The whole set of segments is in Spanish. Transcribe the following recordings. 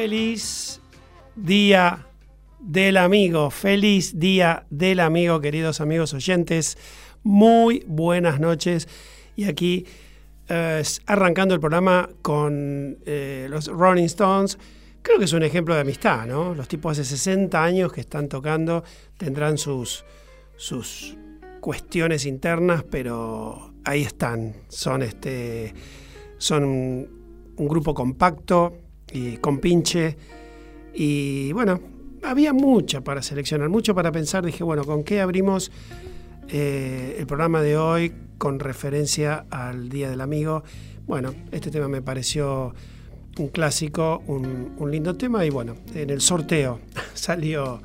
Feliz día del amigo, feliz día del amigo, queridos amigos oyentes. Muy buenas noches. Y aquí eh, arrancando el programa con eh, los Rolling Stones. Creo que es un ejemplo de amistad, ¿no? Los tipos hace 60 años que están tocando, tendrán sus, sus cuestiones internas, pero ahí están. Son este. Son un grupo compacto, y con pinche. Y bueno, había mucha para seleccionar, mucho para pensar. Dije, bueno, ¿con qué abrimos eh, el programa de hoy con referencia al Día del Amigo? Bueno, este tema me pareció un clásico, un, lindo tema y bueno, en el sorteo salió,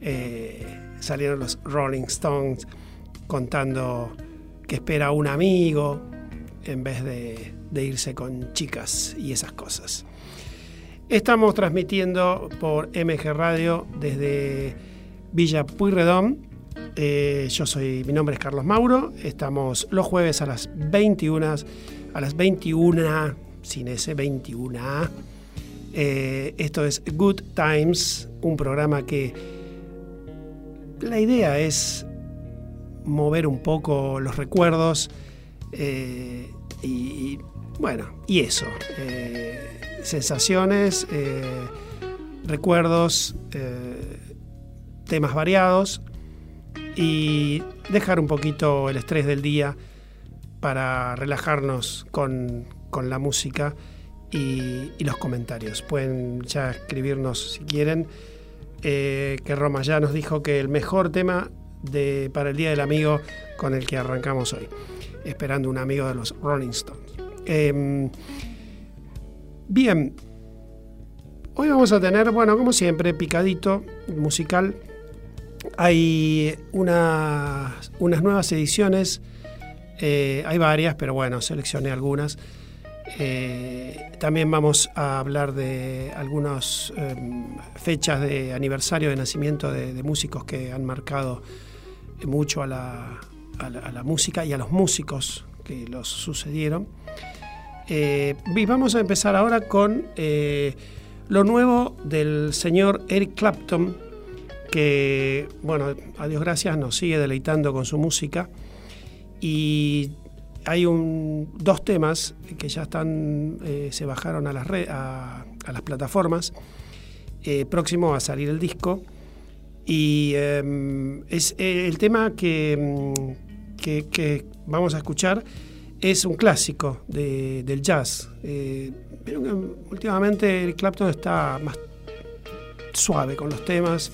eh, salieron los Rolling Stones contando que espera un amigo en vez de irse con chicas y esas cosas. Estamos transmitiendo por MG Radio desde Villa Puyredón. Eh, yo soy, mi nombre es Carlos Mauro. Estamos los jueves a las 21, a las 21, sin ese 21. Eh, esto es Good Times, un programa que la idea es mover un poco los recuerdos eh, y, bueno, y eso sensaciones, eh, recuerdos, eh, temas variados y dejar un poquito el estrés del día para relajarnos con, la música y, los comentarios. Pueden ya escribirnos si quieren, eh, que Roma ya nos dijo que el mejor tema de, para el Día del Amigo con el que arrancamos hoy, esperando un amigo de los Rolling Stones. Bien, hoy vamos a tener, bueno, como siempre, picadito musical. Hay unas nuevas ediciones, eh, hay varias, pero bueno, seleccioné algunas. Eh, también vamos a hablar de algunas em, fechas de aniversario de nacimiento de, músicos que han marcado mucho a la, a la música y a los músicos que los sucedieron. Eh, vamos a empezar ahora con eh, lo nuevo del señor Eric Clapton, que, bueno, a Dios gracias, nos sigue deleitando con su música. Y hay dos temas que ya están, eh, se bajaron a las, a, las plataformas, próximo a salir el disco. Y em, es el tema que, que vamos a escuchar es un clásico del jazz. Eh, últimamente Eric Clapton está más suave con los temas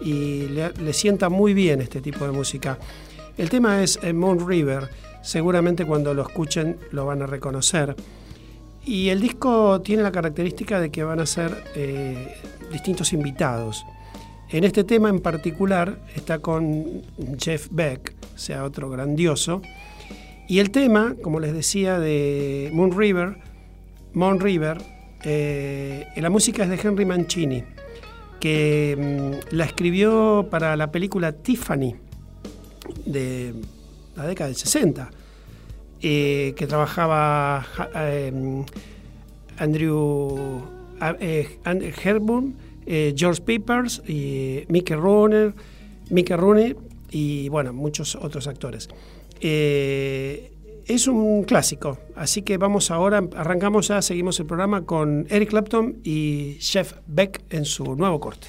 y le, sienta muy bien este tipo de música. El tema es eh, Moon River, seguramente cuando lo escuchen lo van a reconocer. Y el disco tiene la característica de que van a ser eh, distintos invitados. En este tema en particular está con Jeff Beck, sea otro grandioso, y el tema, como les decía, de Moon River, Moon River, eh, la música es de Henry Mancini, que mm, la escribió para la película Tiffany de la década del 60, eh, que trabajaba eh, Andrew Herburn, George Peppers, y Mickey Rooney, Mickey Rooney y bueno, muchos otros actores. Eh, es un clásico, así que vamos ahora, arrancamos ya, seguimos el programa con Eric Clapton y Jeff Beck en su nuevo corte.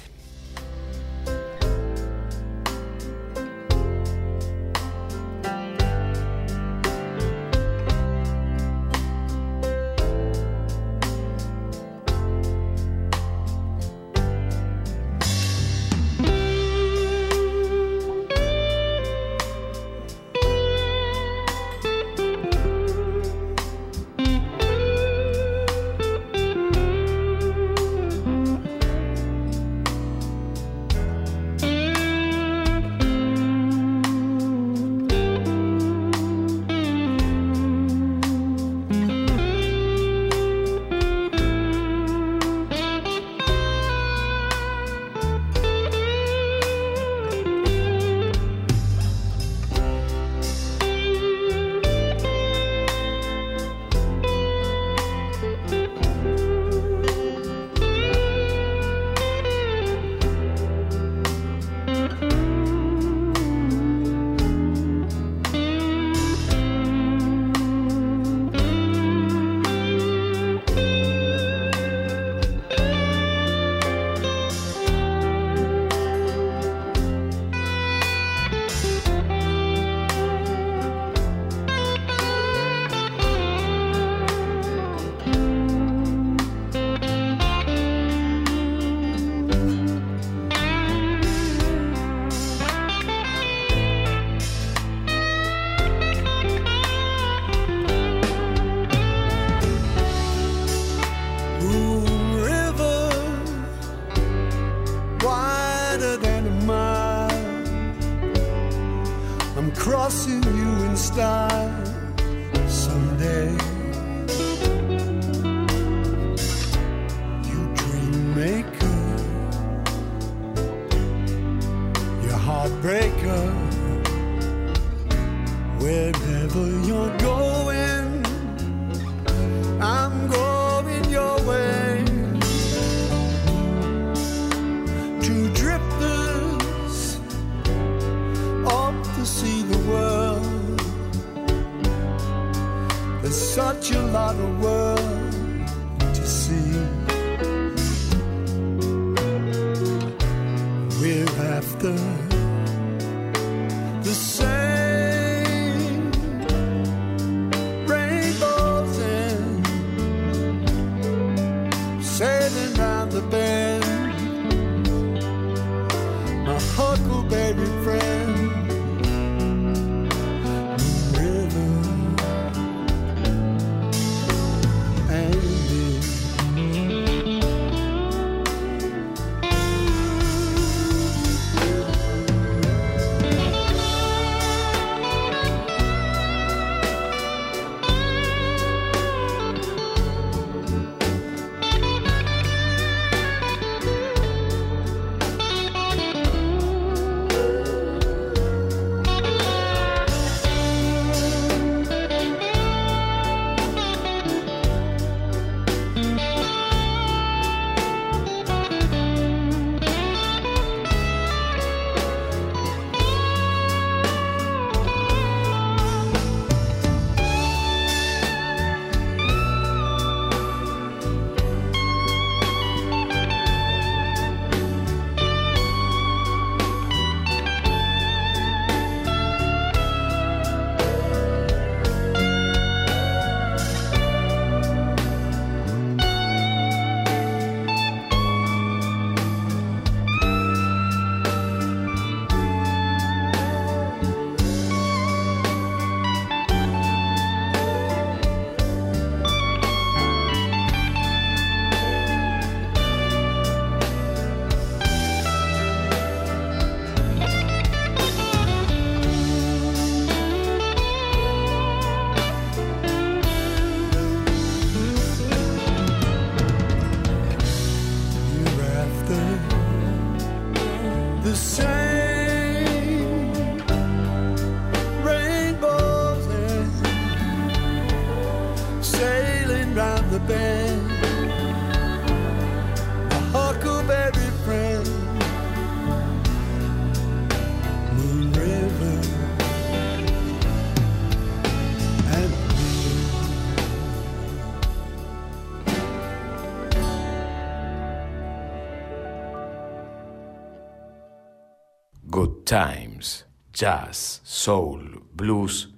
Times, Jazz, Soul, Blues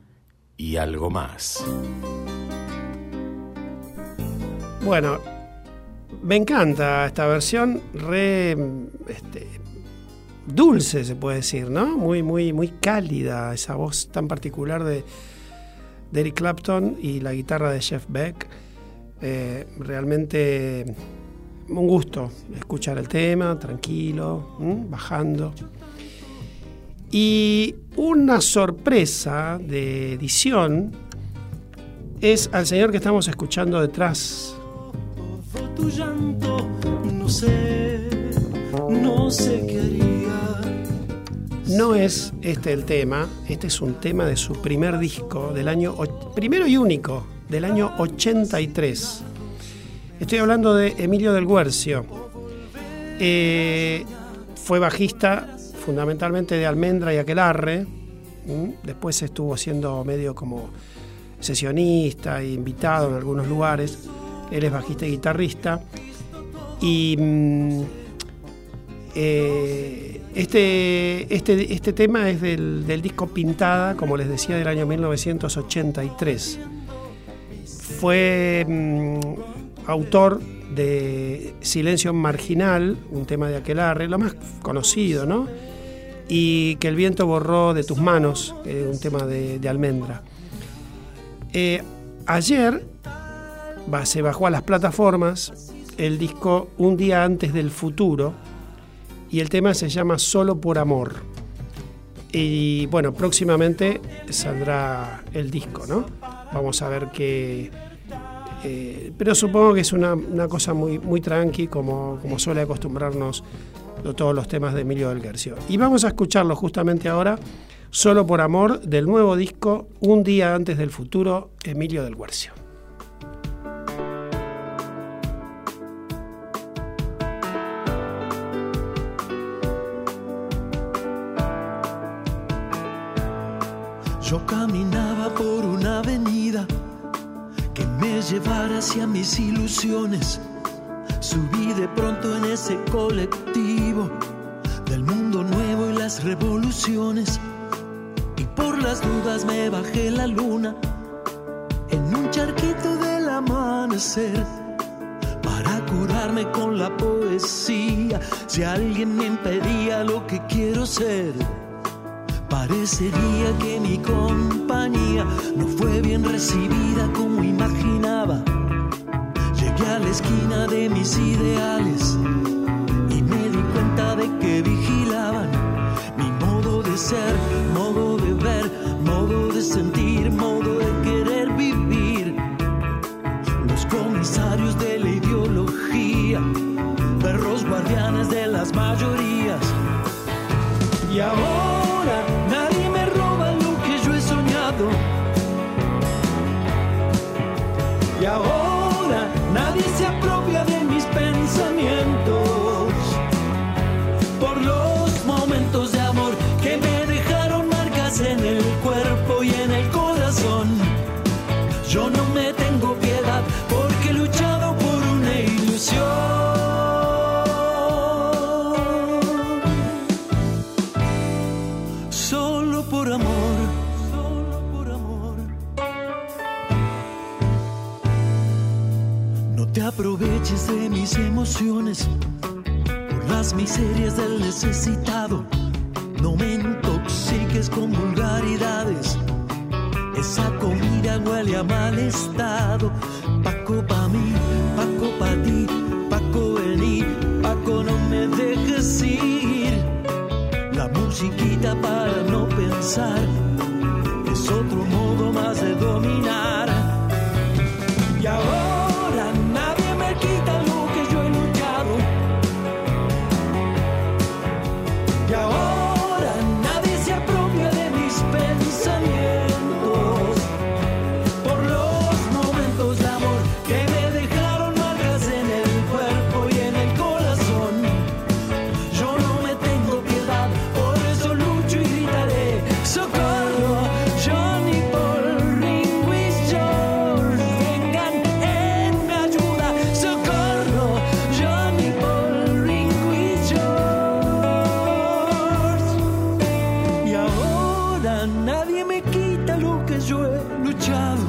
y algo más. Bueno, me encanta esta versión, re este, dulce se puede decir, ¿no? Muy, muy, muy cálida, esa voz tan particular de, de Eric Clapton y la guitarra de Jeff Beck. Eh, realmente un gusto escuchar el tema, tranquilo, ¿m? bajando. Y una sorpresa de edición es al señor que estamos escuchando detrás Por tu llanto, no sé, no sé qué haría. No es este el tema, este es un tema de su primer disco del año, primero y único, del año 83. Estoy hablando de Emilio del Guercio. Eh, fue bajista fundamentalmente de Almendra y Aquelarre. Después estuvo siendo medio como sesionista e invitado en algunos lugares. Él es bajista y guitarrista. Y mm, eh, este, este, este tema es del, del disco Pintada, como les decía, del año 1983. Fue mm, autor de Silencio Marginal, un tema de Aquelarre, lo más conocido, ¿no? Y Que el viento borró de tus manos, un tema de, Almendra. Eh, ayer va- se bajó a las plataformas el disco Un día antes del futuro y el tema se llama Solo por Amor. Y bueno, próximamente saldrá el disco, ¿no? Vamos a ver qué... eh, pero supongo que es una, una cosa muy, muy tranqui, como, como suele acostumbrarnos todos los temas de Emilio del Guercio. Y vamos a escucharlo justamente ahora, Solo por Amor, del nuevo disco Un día antes del futuro, Emilio del Guercio. Yo caminaba por una avenida que me llevara hacia mis ilusiones. Subí de pronto en ese colectivo del mundo nuevo y las revoluciones. Y por las dudas me bajé la luna en un charquito del amanecer para curarme con la poesía. Si alguien me impedía lo que quiero ser, parecería que mi compañía no fue bien recibida como imaginaba. Llegué a la esquina de mis ideales ser, de mis emociones por las miserias del necesitado. No me intoxiques con vulgaridades. Esa comida huele a mal estado. Paco pa' mí, Paco pa' ti, Paco vení, Paco no me dejes ir. La musiquita para no pensar es otro modo más de dominar. Me quita lo que yo he luchado.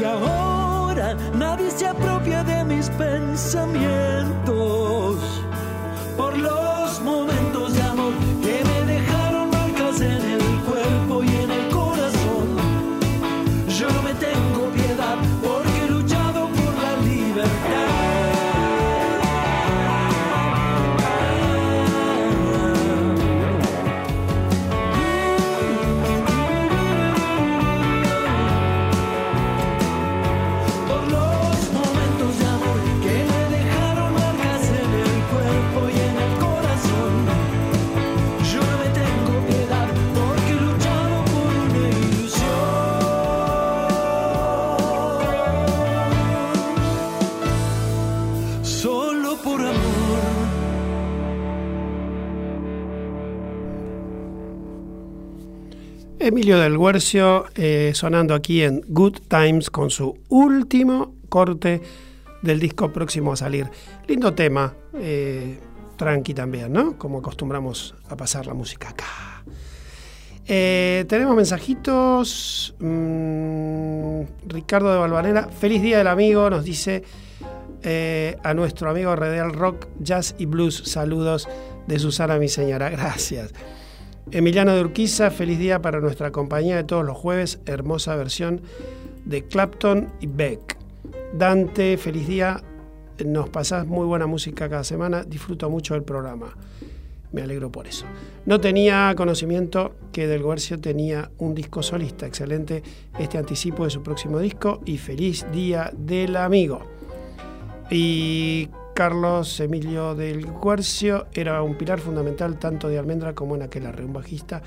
Y ahora nadie se apropia de mis pensamientos. Emilio del Guercio eh, sonando aquí en Good Times con su último corte del disco próximo a salir. Lindo tema, eh, tranqui también, ¿no? Como acostumbramos a pasar la música acá. Eh, tenemos mensajitos. Mm, Ricardo de Valvanera, feliz día del amigo, nos dice a nuestro amigo Redial Rock, Jazz y Blues. Saludos de Susana, mi señora. Gracias. Emiliano de Urquiza, feliz día para nuestra compañía de todos los jueves. Hermosa versión de Clapton y Beck. Dante, feliz día. Nos pasás muy buena música cada semana. Disfruto mucho del programa. Me alegro por eso. No tenía conocimiento que Del Guercio tenía un disco solista. Excelente este anticipo de su próximo disco y feliz día del amigo. Y Carlos Emilio del Guercio era un pilar fundamental tanto de Almendra como en aquel arre, un bajista,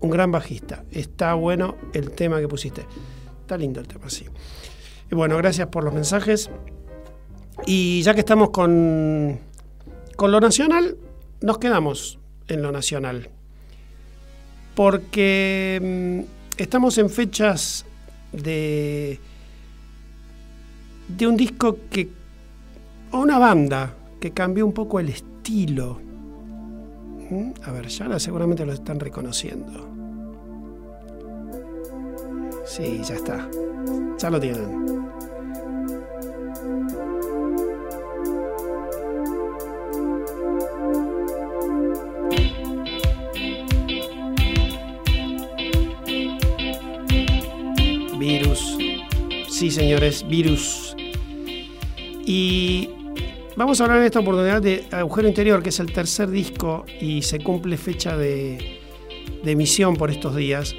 un gran bajista. Está bueno el tema que pusiste. Está lindo el tema, sí. Y bueno, gracias por los mensajes. Y ya que estamos con, con lo nacional, nos quedamos en lo nacional. Porque mm, estamos en fechas de, de un disco que, o una banda que cambió un poco el estilo. ¿Mm? A ver, ya seguramente lo están reconociendo. Sí, ya está. Ya lo tienen. Virus. Sí, señores, virus. Y vamos a hablar en esta oportunidad de Agujero Interior, que es el tercer disco y se cumple fecha de, emisión por estos días.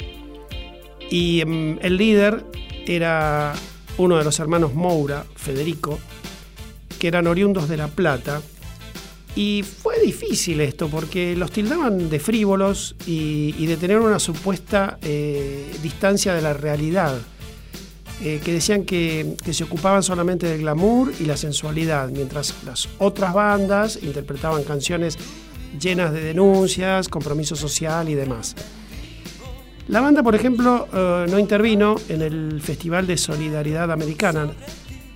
Y em, el líder era uno de los hermanos Moura, Federico, que eran oriundos de La Plata. Y fue difícil esto porque los tildaban de frívolos y, de tener una supuesta eh, distancia de la realidad. Eh, que decían que, que, se ocupaban solamente del glamour y la sensualidad, mientras las otras bandas interpretaban canciones llenas de denuncias, compromiso social y demás. La banda, por ejemplo, eh, no intervino en el Festival de Solidaridad Americana.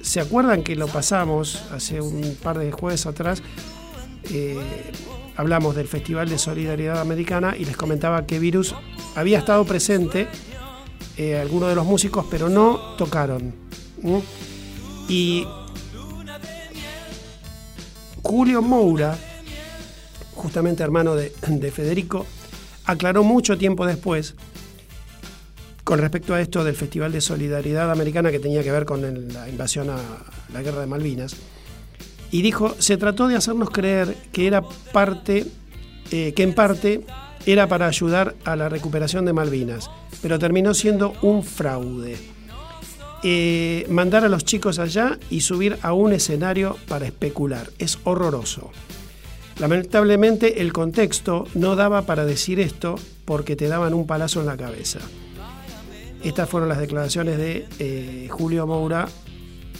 ¿Se acuerdan que lo pasamos hace un par de jueves atrás? Eh, hablamos del Festival de Solidaridad Americana y les comentaba que Virus había estado presente, eh, algunos de los músicos, pero no tocaron. Y Julio Moura, justamente hermano de Federico, aclaró mucho tiempo después con respecto a esto del Festival de Solidaridad Americana que tenía que ver con la invasión a la guerra de Malvinas, y dijo, se trató de hacernos creer que era parte, eh, que en parte era para ayudar a la recuperación de Malvinas, pero terminó siendo un fraude. Eh, mandar a los chicos allá y subir a un escenario para especular. Es horroroso. Lamentablemente el contexto no daba para decir esto porque te daban un palazo en la cabeza. Estas fueron las declaraciones de eh, Julio Moura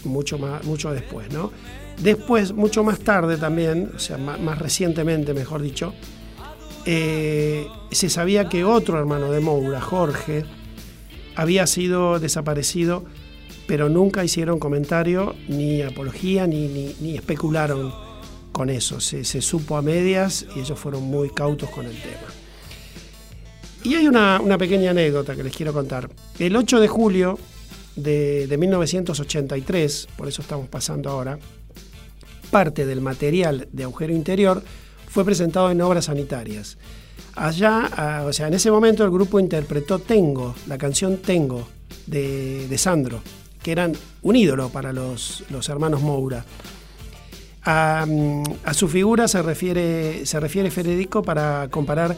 mucho, más, mucho después. ¿no? Después, mucho más tarde también, o sea, más, recientemente, mejor dicho, eh, se sabía que otro hermano de Moura, Jorge, había sido desaparecido, pero nunca hicieron comentario, ni apología, ni, ni, especularon con eso. Se, se supo a medias y ellos fueron muy cautos con el tema. Y hay una, pequeña anécdota que les quiero contar. El 8 de julio de, 1983, por eso estamos pasando ahora, parte del material de agujero interior fue presentado en obras sanitarias. Allá, ah, o sea, en ese momento el grupo interpretó Tengo, la canción Tengo de, Sandro, que eran un ídolo para los, hermanos Moura. A, a, su figura se refiere, se refiere Federico para comparar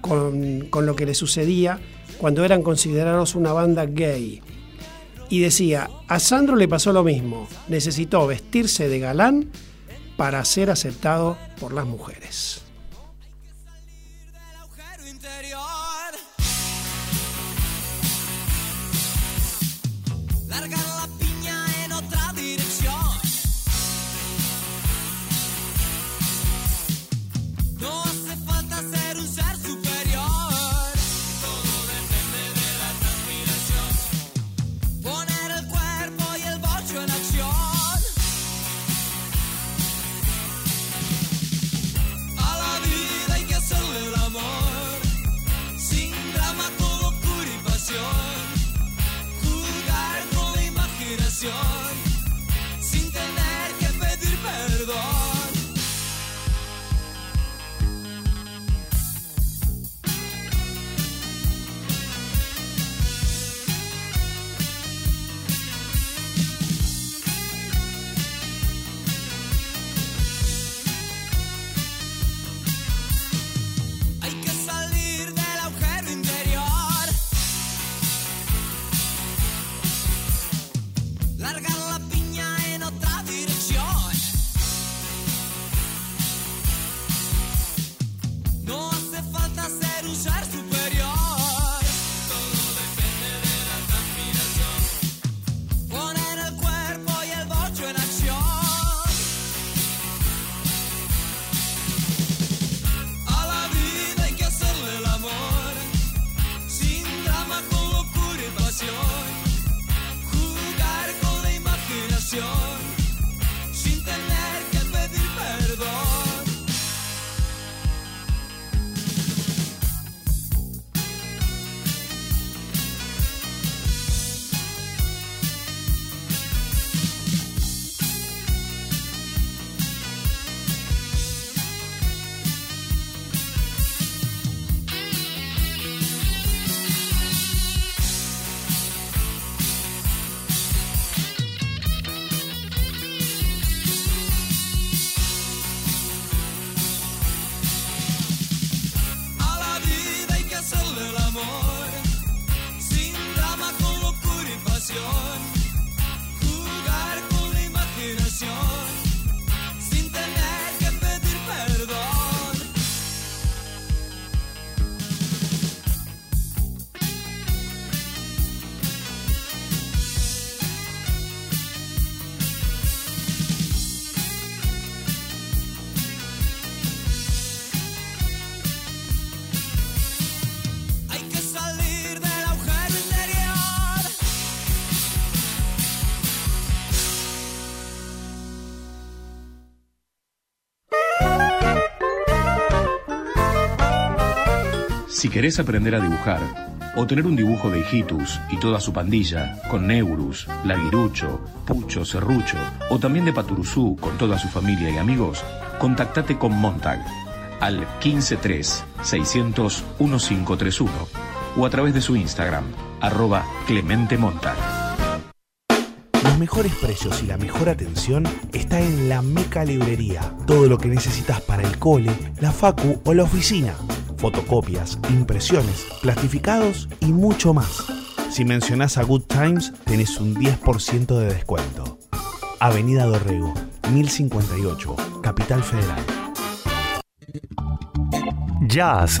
con, lo que le sucedía cuando eran considerados una banda gay. Y decía, a Sandro le pasó lo mismo, necesitó vestirse de galán para ser aceptado por las mujeres. Si querés aprender a dibujar, o tener un dibujo de Hijitus y toda su pandilla, con Neurus, Laguirucho, Pucho, Serrucho, o también de Paturuzú con toda su familia y amigos, contactate con Montag al 153 600 1531 o a través de su Instagram, arroba Clemente Montag. Los mejores precios y la mejor atención está en la Meca Librería. Todo lo que necesitas para el cole, la facu o la oficina fotocopias, impresiones, plastificados y mucho más. Si mencionás a Good Times, tenés un 10% de descuento. Avenida Dorrego, 1058, Capital Federal jazz,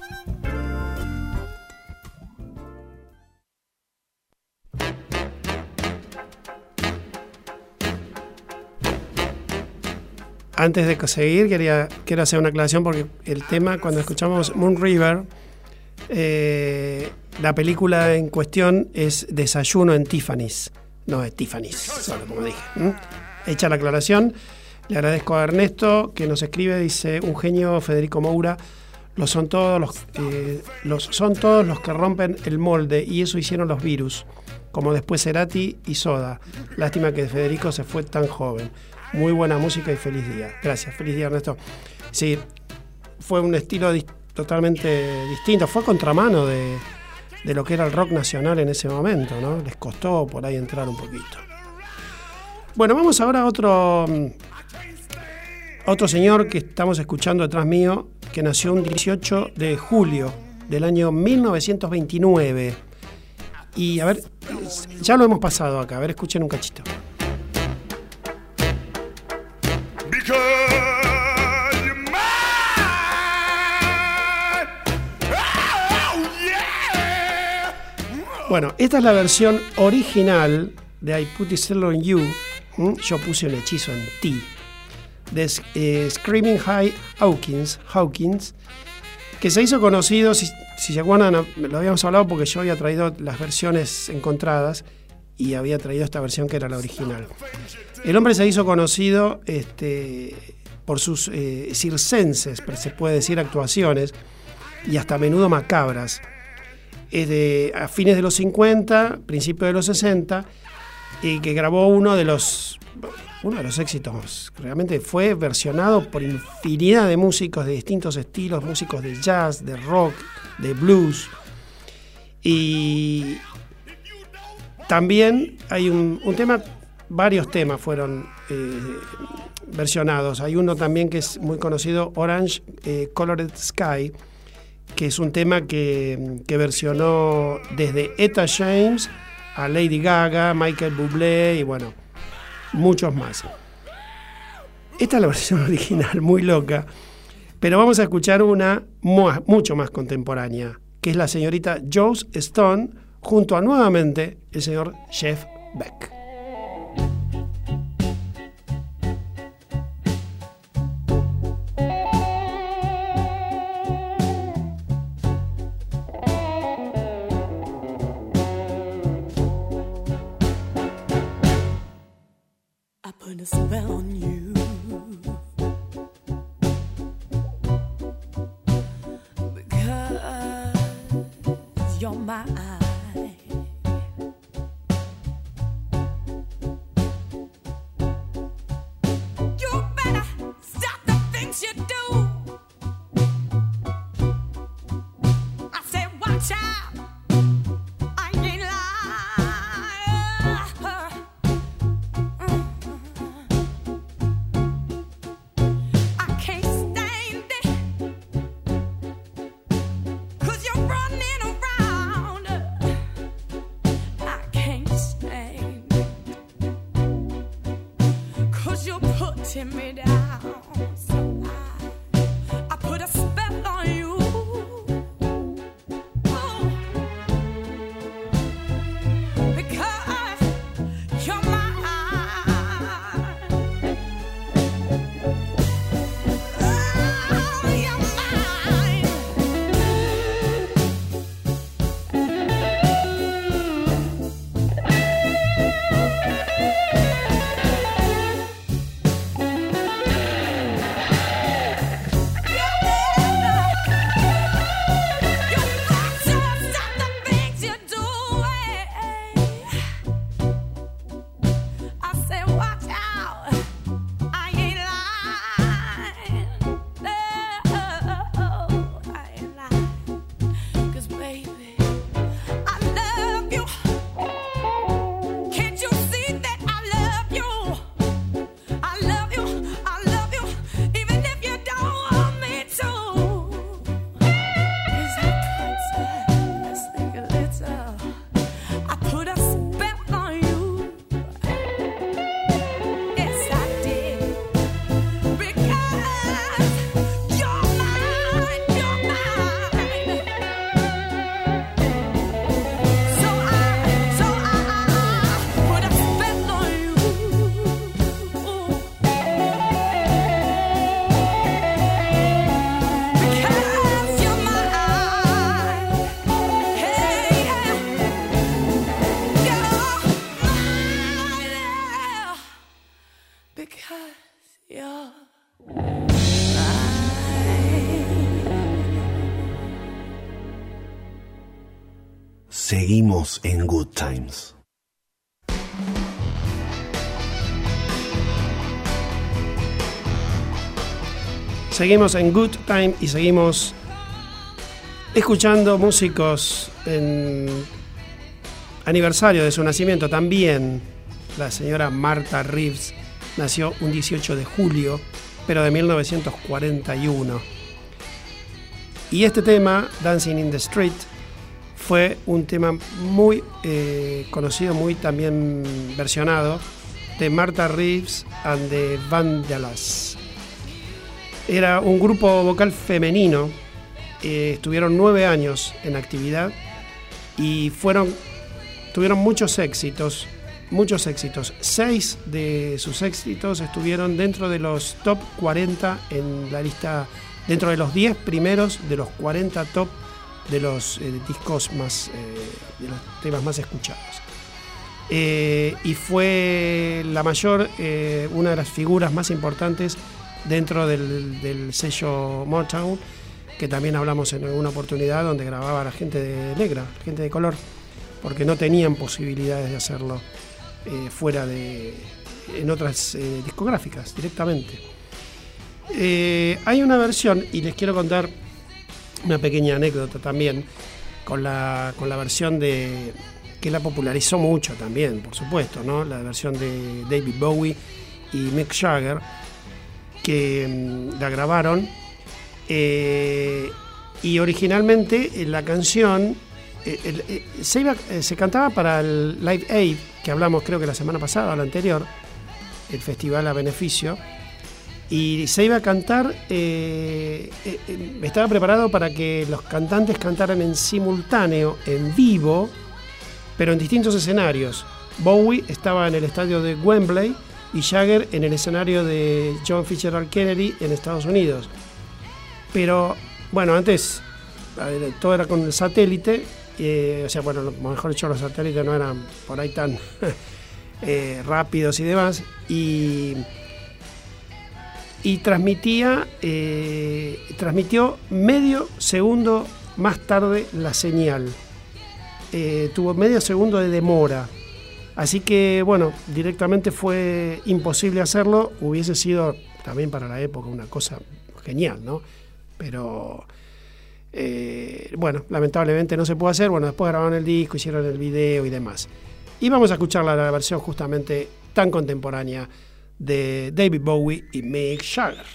Antes de seguir, quería, quiero hacer una aclaración porque el tema, cuando escuchamos Moon River, eh, la película en cuestión es Desayuno en Tiffany's. No es Tiffany's, solo como dije. Hecha la aclaración, le agradezco a Ernesto que nos escribe, dice un genio Federico Moura. Los son todos los, eh, los son todos los que rompen el molde y eso hicieron los virus, como después Cerati y Soda. Lástima que Federico se fue tan joven. Muy buena música y feliz día. Gracias, feliz día Ernesto. Sí, fue un estilo totalmente distinto, fue contramano de, de lo que era el rock nacional en ese momento, ¿no? Les costó por ahí entrar un poquito. Bueno, vamos ahora a otro, otro señor que estamos escuchando detrás mío, que nació un 18 de julio del año 1929. Y a ver, ya lo hemos pasado acá, a ver, escuchen un cachito. Bueno, esta es la versión original de I Put It on You. Yo puse un hechizo en ti. De eh, Screaming High Hawkins, Hawkins, que se hizo conocido, si, se acuerdan, lo habíamos hablado porque yo había traído las versiones encontradas y había traído esta versión que era la original. El hombre se hizo conocido este, por sus eh, circenses, se puede decir, actuaciones y hasta a menudo macabras de, a fines de los 50, principios de los 60, y que grabó uno de los uno de los éxitos. Realmente fue versionado por infinidad de músicos de distintos estilos, músicos de jazz, de rock, de blues. Y también hay un, tema, varios temas fueron eh, versionados. Hay uno también que es muy conocido, Orange eh, Colored Sky, que es un tema que, versionó desde Etta James a Lady Gaga, Michael Bublé y bueno, muchos más. Esta es la versión original, muy loca, pero vamos a escuchar una mucho más contemporánea, que es la señorita Joss Stone junto a nuevamente el señor Jeff Beck. A spell on you. me down. En Good Times. Seguimos en Good Time y seguimos escuchando músicos en aniversario de su nacimiento. También la señora Marta Reeves nació un 18 de julio, pero de 1941. Y este tema, Dancing in the Street, fue un tema muy eh, conocido, muy también versionado, de Marta Reeves and the Vandellas. Era un grupo vocal femenino, eh, estuvieron nueve años en actividad y fueron, tuvieron muchos éxitos, muchos éxitos. Seis de sus éxitos estuvieron dentro de los top 40 en la lista, dentro de los 10 primeros de los 40 top de los eh, discos más, eh, de los temas más escuchados. Eh, y fue la mayor, una de las figuras más importantes dentro del, del, sello Motown, que también hablamos en alguna oportunidad donde grababa la gente de negra, gente de color, porque no tenían posibilidades de hacerlo fuera de en otras discográficas directamente. hay una versión, y les quiero contar una pequeña anécdota también con la, con la versión de que la popularizó mucho también, por supuesto, ¿no? La versión de David Bowie y Mick Jagger, que mm, la grabaron. Eh, y originalmente eh, la canción eh, se, se, cantaba para el Live Aid, que hablamos creo que la semana pasada o la anterior, el festival a beneficio y se iba a cantar, eh, eh, eh, estaba preparado para que los cantantes cantaran en simultáneo, en vivo, pero en distintos escenarios. Bowie estaba en el estadio de Wembley y Jagger en el escenario de John Fitzgerald Kennedy en Estados Unidos. Pero bueno, antes todo era con el satélite, o sea, bueno, mejor dicho, los satélites no eran por ahí tan rápidos y demás. Y y transmitía, eh, transmitió medio segundo más tarde la señal. Eh, tuvo medio segundo de demora. Así que, bueno, directamente fue imposible hacerlo. Hubiese sido también para la época una cosa genial, ¿no? Pero, eh, bueno, lamentablemente no se pudo hacer. Bueno, después grabaron el disco, hicieron el video y demás. Y vamos a escuchar la versión justamente tan contemporánea de David Bowie y Mick Jagger.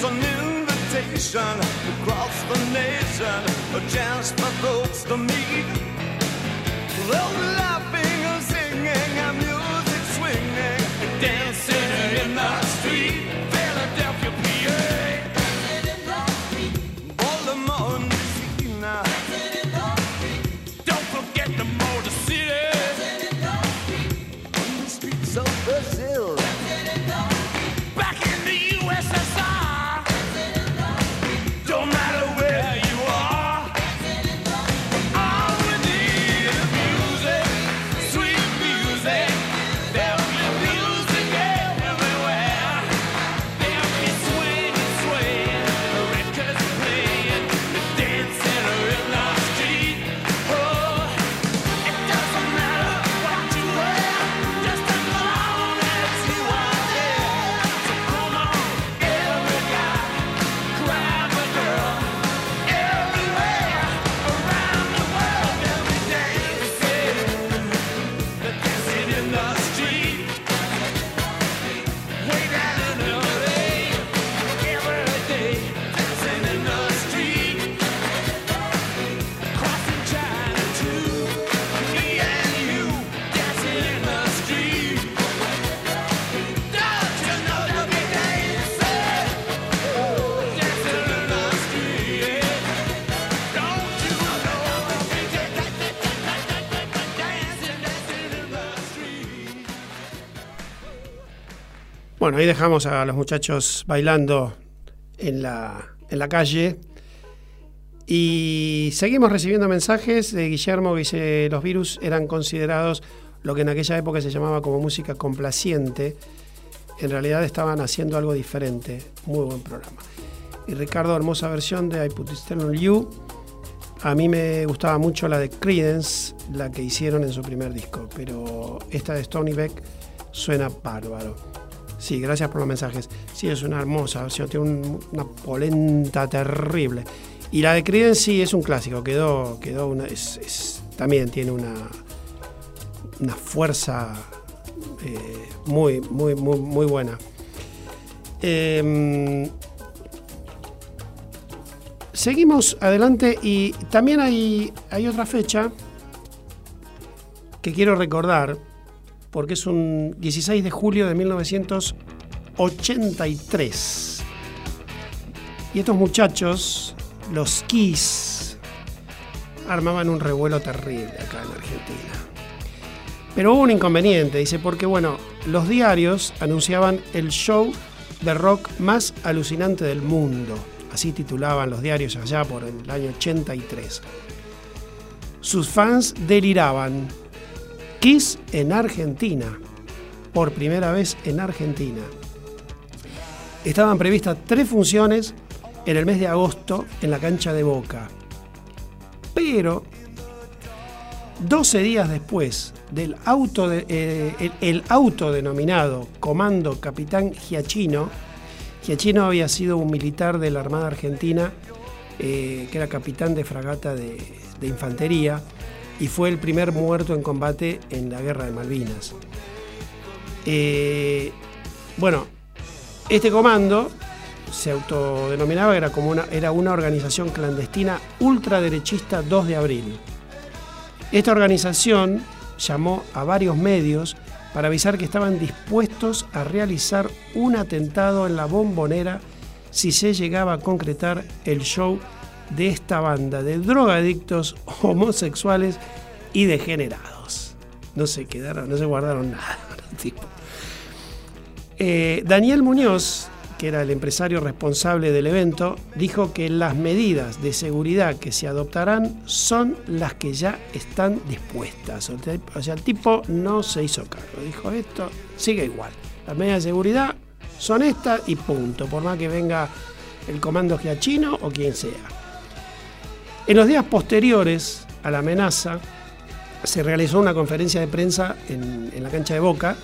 It's an invitation across the nation, a chance for folks to meet. They'll laughing and singing and ahí dejamos a los muchachos bailando en la, en la calle. Y seguimos recibiendo mensajes de Guillermo que dice los virus eran considerados lo que en aquella época se llamaba como música complaciente. En realidad estaban haciendo algo diferente. Muy buen programa. Y Ricardo, hermosa versión de I Put This on You. A mí me gustaba mucho la de Credence, la que hicieron en su primer disco, pero esta de Stony Beck suena bárbaro. Sí, gracias por los mensajes. Sí, es una hermosa versión, tiene una polenta terrible. Y la de Creedence sí es un clásico, quedó, quedó una, es, también tiene una, una fuerza eh, muy, muy, muy, muy buena. Em, seguimos adelante y también hay, hay otra fecha que quiero recordar porque es un 16 de julio de 1983. Y estos muchachos, los Kiss, armaban un revuelo terrible acá en Argentina. Pero hubo un inconveniente, dice, porque bueno, los diarios anunciaban el show de rock más alucinante del mundo. Así titulaban los diarios allá por el año 83. Sus fans deliraban Kiss en Argentina, por primera vez en Argentina. Estaban previstas tres funciones en el mes de agosto en la cancha de Boca. Pero 12 días después del auto eh, el, autodenominado Comando Capitán Giachino, Giachino había sido un militar de la Armada Argentina eh, que era capitán de fragata de infantería y fue el primer muerto en combate en la guerra de Malvinas. Eh, bueno, este comando se autodenominaba, era, como una, era una organización clandestina ultraderechista 2 de abril. Esta organización llamó a varios medios para avisar que estaban dispuestos a realizar un atentado en la bombonera si se llegaba a concretar el show de esta banda de drogadictos, homosexuales y degenerados. No se quedaron, no se guardaron nada. Eh, Daniel Muñoz, que era el empresario responsable del evento, dijo que las medidas de seguridad que se adoptarán son las que ya están dispuestas. O sea, el tipo no se hizo cargo. Dijo esto, sigue igual. Las medidas de seguridad son estas y punto. Por más que venga el comando giachino o quien sea. En los días posteriores a la amenaza, se realizó una conferencia de prensa en, la cancha de Boca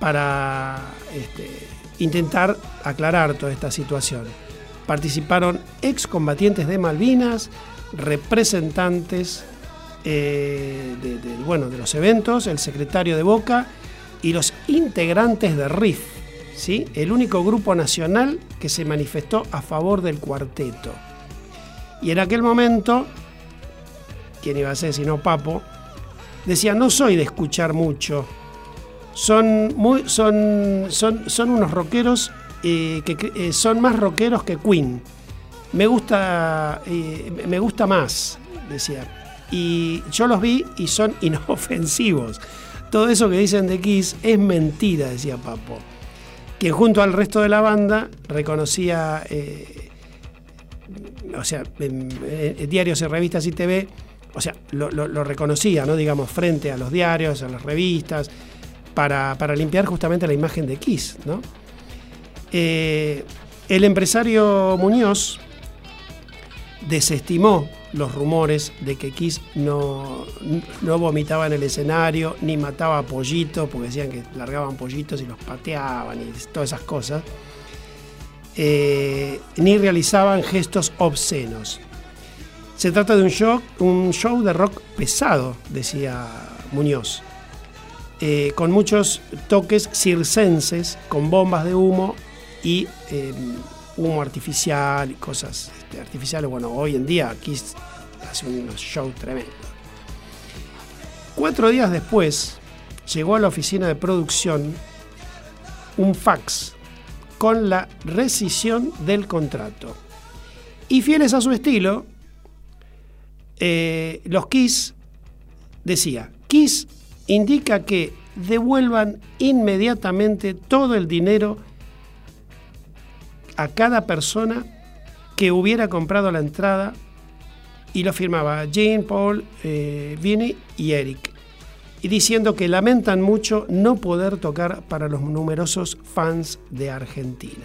para este, intentar aclarar toda esta situación. Participaron excombatientes de Malvinas, representantes eh, de, bueno, de los eventos, el secretario de Boca y los integrantes de RIF, ¿sí? el único grupo nacional que se manifestó a favor del cuarteto. Y en aquel momento, ¿quién iba a ser sino Papo? Decía, no soy de escuchar mucho. Son, muy, son, son, son unos rockeros eh, que eh, son más rockeros que Queen. Me gusta, eh, me gusta más, decía. Y yo los vi y son inofensivos. Todo eso que dicen de Kiss es mentira, decía Papo. Quien junto al resto de la banda reconocía o sea, en, diarios y revistas y TV, o sea, lo, reconocía, ¿no? Digamos, frente a los diarios, a las revistas, para, limpiar justamente la imagen de Kiss, ¿no? Eh, el empresario Muñoz desestimó los rumores de que Kiss no, no vomitaba en el escenario, ni mataba pollitos, porque decían que largaban pollitos y los pateaban y todas esas cosas. Eh, ni realizaban gestos obscenos. Se trata de un show, un show de rock pesado, decía Muñoz, eh, con muchos toques circenses, con bombas de humo y eh, humo artificial y cosas este, artificiales. Bueno, hoy en día aquí hace unos shows tremendos. Cuatro días después llegó a la oficina de producción un fax con la rescisión del contrato. Y fieles a su estilo, eh, los Kiss decía, Kiss indica que devuelvan inmediatamente todo el dinero a cada persona que hubiera comprado la entrada y lo firmaba Jean, Paul, eh, Vinny y Eric. Y diciendo que lamentan mucho no poder tocar para los numerosos fans de Argentina.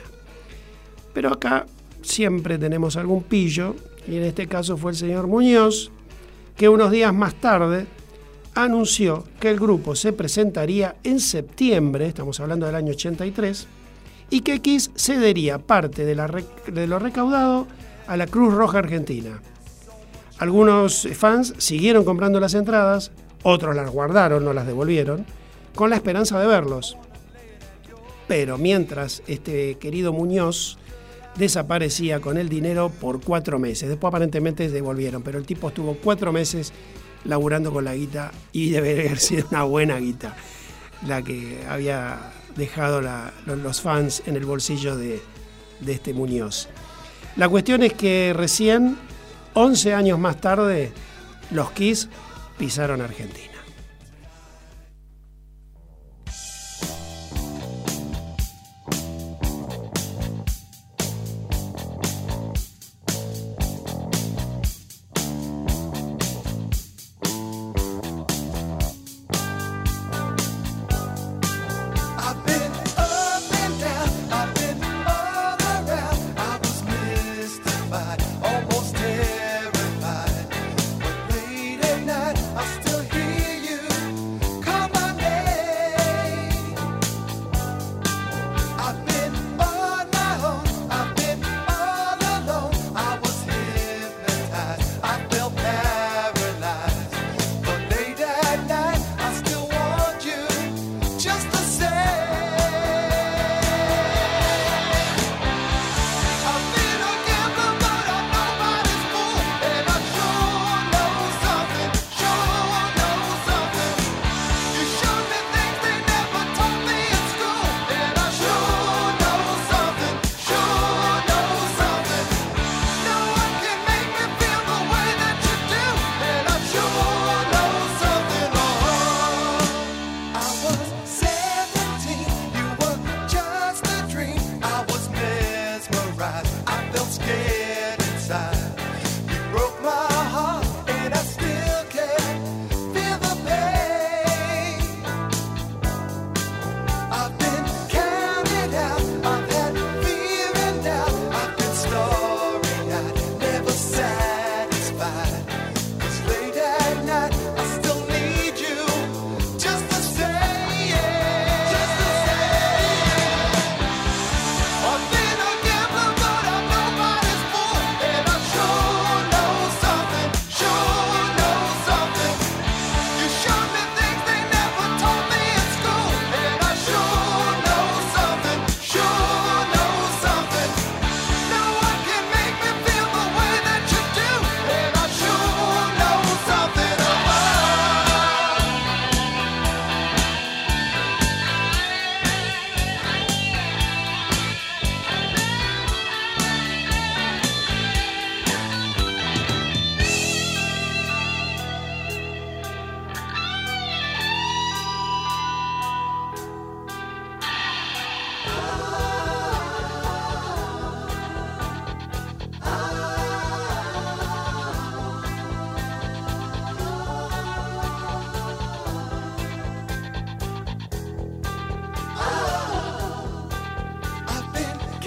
Pero acá siempre tenemos algún pillo, y en este caso fue el señor Muñoz, que unos días más tarde anunció que el grupo se presentaría en septiembre, estamos hablando del año 83, y que Kiss cedería parte de, de lo recaudado a la Cruz Roja Argentina. Algunos fans siguieron comprando las entradas, otros las guardaron, no las devolvieron, con la esperanza de verlos. Pero mientras este querido Muñoz desaparecía con el dinero por cuatro meses, después aparentemente devolvieron, pero el tipo estuvo cuatro meses laburando con la guita y debe haber sido una buena guita la que había dejado los fans en el bolsillo de, de este Muñoz. La cuestión es que recién, 11 años más tarde, los Kiss pisaron Argentina.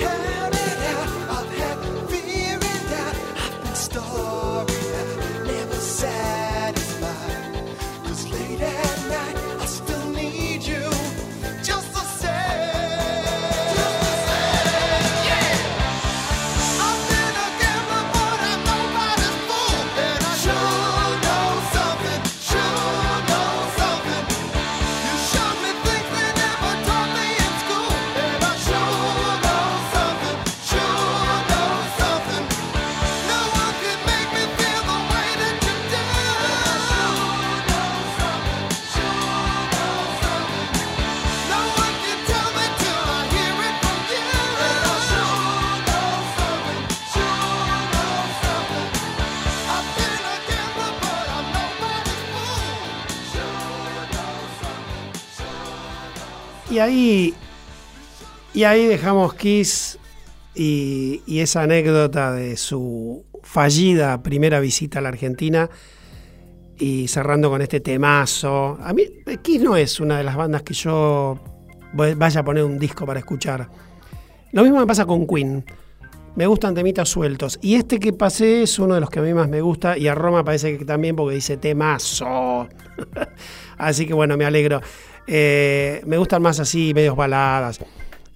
Hey. Ahí, y ahí dejamos Kiss y, y esa anécdota de su fallida primera visita a la Argentina y cerrando con este temazo. A mí, Kiss no es una de las bandas que yo vaya a poner un disco para escuchar. Lo mismo me pasa con Queen. Me gustan temitas sueltos. Y este que pasé es uno de los que a mí más me gusta. Y a Roma parece que también porque dice temazo. así que bueno, me alegro. Eh, me gustan más así, medios baladas.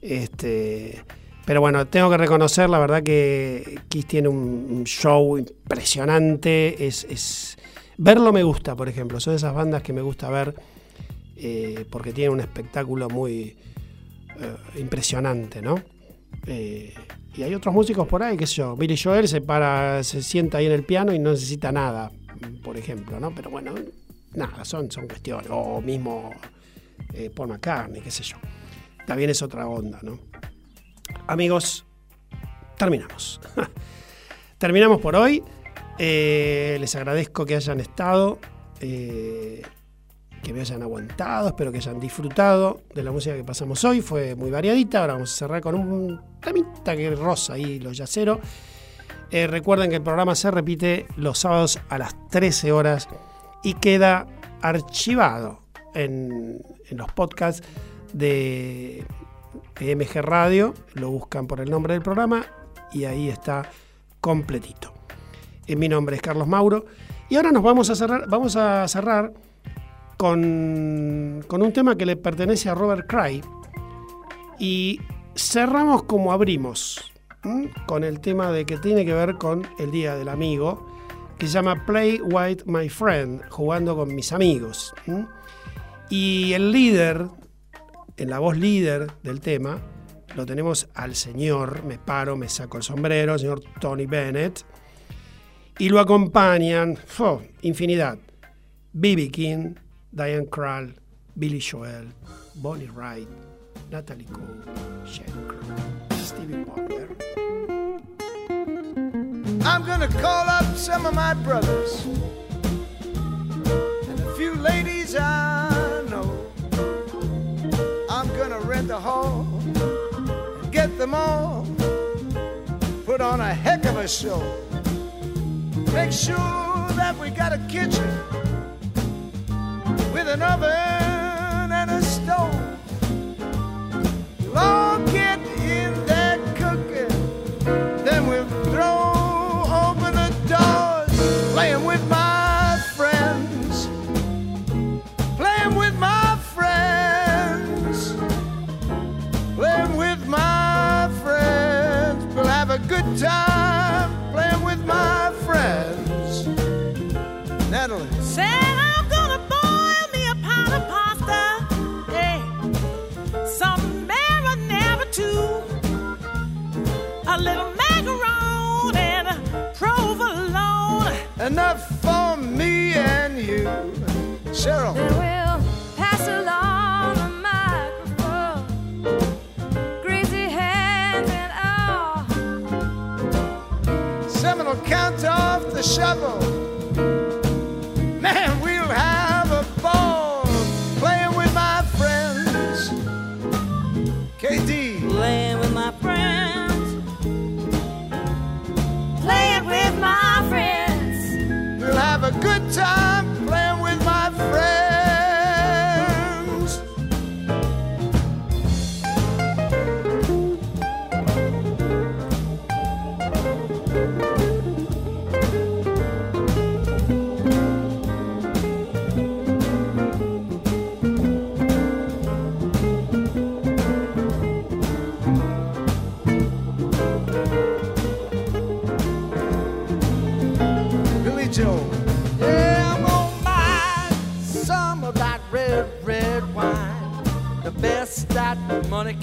Este, pero bueno, tengo que reconocer, la verdad que Kiss tiene un, show impresionante. Es, verlo me gusta, por ejemplo. Son esas bandas que me gusta ver eh, porque tienen un espectáculo muy eh, impresionante, ¿no? Y hay otros músicos por ahí, qué sé yo. Billy Joel se para, se sienta ahí en el piano y no necesita nada, por ejemplo, ¿no? Pero bueno, nada, son, son cuestiones. O mismo eh, Paul McCartney, qué sé yo. También es otra onda, ¿no? Amigos, terminamos. terminamos por hoy. Eh, les agradezco que hayan estado. eh, que me hayan aguantado, espero que hayan disfrutado de la música que pasamos hoy, fue muy variadita, ahora vamos a cerrar con un temita que rosa ahí, los yaceros. Eh, recuerden que el programa se repite los sábados a las 13 horas y queda archivado en, en los podcasts de MG Radio, lo buscan por el nombre del programa y ahí está completito. Eh, mi nombre es Carlos Mauro y ahora nos vamos a cerrar, vamos a cerrar con, con un tema que le pertenece a Robert Cray. Y cerramos como abrimos, con el tema de que tiene que ver con el Día del Amigo, que se llama Play White My Friend, jugando con mis amigos. Y el líder, en la voz líder del tema, lo tenemos al señor, me paro, me saco el sombrero, el señor Tony Bennett. Y lo acompañan, ¡fo! infinidad. B.B. King, Diane Krall, Billy Joel, Bonnie Wright, Natalie Cole, Sheryl Crow, Stevie Wonder. I'm gonna call up some of my brothers few ladies I know. I'm gonna rent a hall get them all. Put on a heck of a show. Make sure that we got a kitchen with an oven Cheryl. Then we'll pass along the microphone. Greasy hands and all. Will count off the shovel.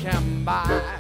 Can buy.